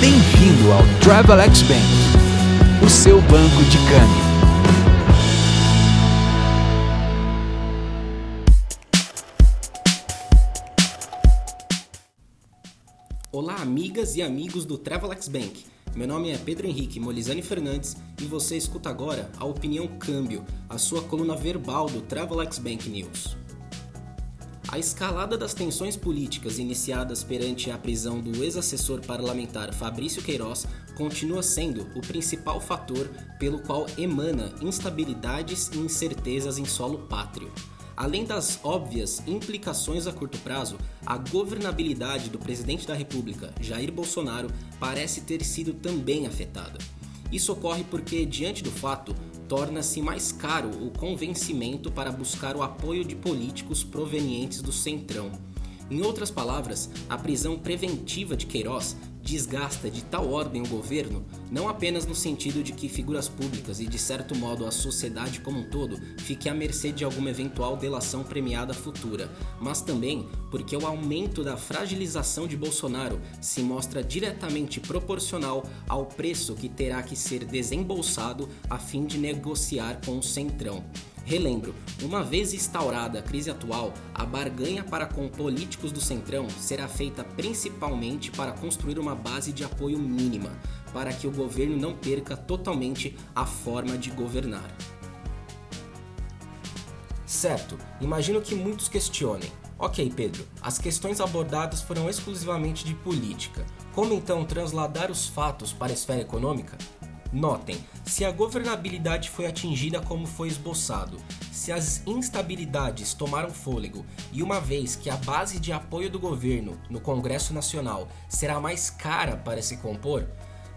Bem-vindo ao Travelex Bank, o seu banco de câmbio. Olá, amigas e amigos do Travelex Bank. Meu nome é Pedro Henrique Molizani Fernandes e você escuta agora a Opinião Câmbio, a sua coluna verbal do Travelex Bank News. A escalada das tensões políticas iniciadas perante a prisão do ex-assessor parlamentar Fabrício Queiroz continua sendo o principal fator pelo qual emana instabilidades e incertezas em solo pátrio. Além das óbvias implicações a curto prazo, a governabilidade do presidente da República, Jair Bolsonaro, parece ter sido também afetada. Isso ocorre porque, diante do fato, torna-se mais caro o convencimento para buscar o apoio de políticos provenientes do Centrão. Em outras palavras, a prisão preventiva de Queiroz desgasta de tal ordem o governo, não apenas no sentido de que figuras públicas e, de certo modo, a sociedade como um todo fique à mercê de alguma eventual delação premiada futura, mas também porque o aumento da fragilização de Bolsonaro se mostra diretamente proporcional ao preço que terá que ser desembolsado a fim de negociar com o Centrão. Relembro, uma vez instaurada a crise atual, a barganha para com políticos do Centrão será feita principalmente para construir uma base de apoio mínima, para que o governo não perca totalmente a forma de governar. Certo, imagino que muitos questionem. Ok, Pedro, as questões abordadas foram exclusivamente de política. Como então transladar os fatos para a esfera econômica? Notem, se a governabilidade foi atingida como foi esboçado, se as instabilidades tomaram fôlego e uma vez que a base de apoio do governo no Congresso Nacional será mais cara para se compor,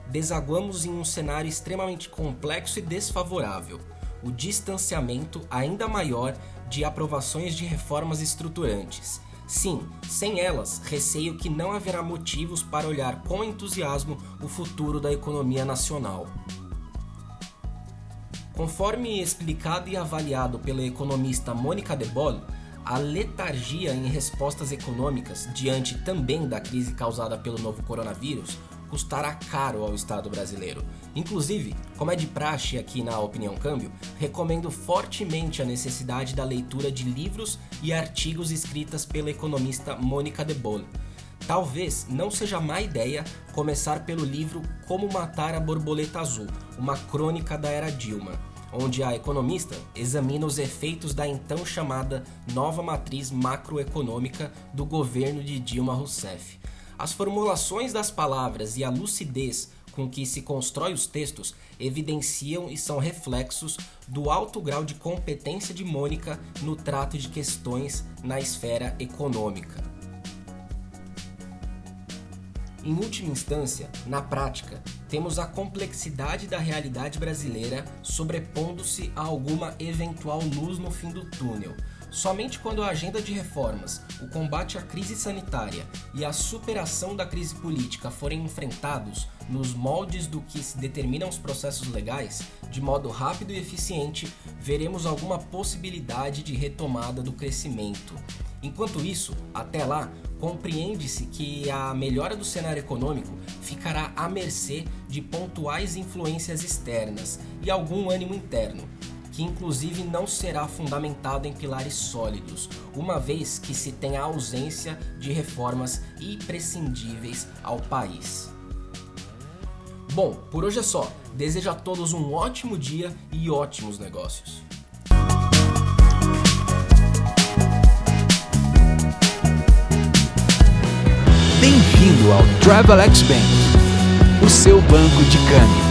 desaguamos em um cenário extremamente complexo e desfavorável, o distanciamento ainda maior de aprovações de reformas estruturantes Sim, sem elas, receio que não haverá motivos para olhar com entusiasmo o futuro da economia nacional. Conforme explicado e avaliado pela economista Mônica De Boll, a letargia em respostas econômicas diante também da crise causada pelo novo coronavírus custará caro ao Estado brasileiro. Inclusive, como é de praxe aqui na Opinião Câmbio, recomendo fortemente a necessidade da leitura de livros e artigos escritas pela economista Mônica De Bolle. Talvez não seja má ideia começar pelo livro Como Matar a Borboleta Azul, uma crônica da era Dilma, onde a economista examina os efeitos da então chamada nova matriz macroeconômica do governo de Dilma Rousseff. As formulações das palavras e a lucidez com que se constrói os textos evidenciam e são reflexos do alto grau de competência de Mônica no trato de questões na esfera econômica. Em última instância, na prática, temos a complexidade da realidade brasileira sobrepondo-se a alguma eventual luz no fim do túnel, Somente quando a agenda de reformas, o combate à crise sanitária e a superação da crise política forem enfrentados nos moldes do que se determinam os processos legais, de modo rápido e eficiente, veremos alguma possibilidade de retomada do crescimento. Enquanto isso, até lá, compreende-se que a melhora do cenário econômico ficará à mercê de pontuais influências externas e algum ânimo interno inclusive não será fundamentado em pilares sólidos, uma vez que se tem a ausência de reformas imprescindíveis ao país. Bom, por hoje é só. Desejo a todos um ótimo dia e ótimos negócios. Bem-vindo ao Travelex Bank, o seu banco de câmbio.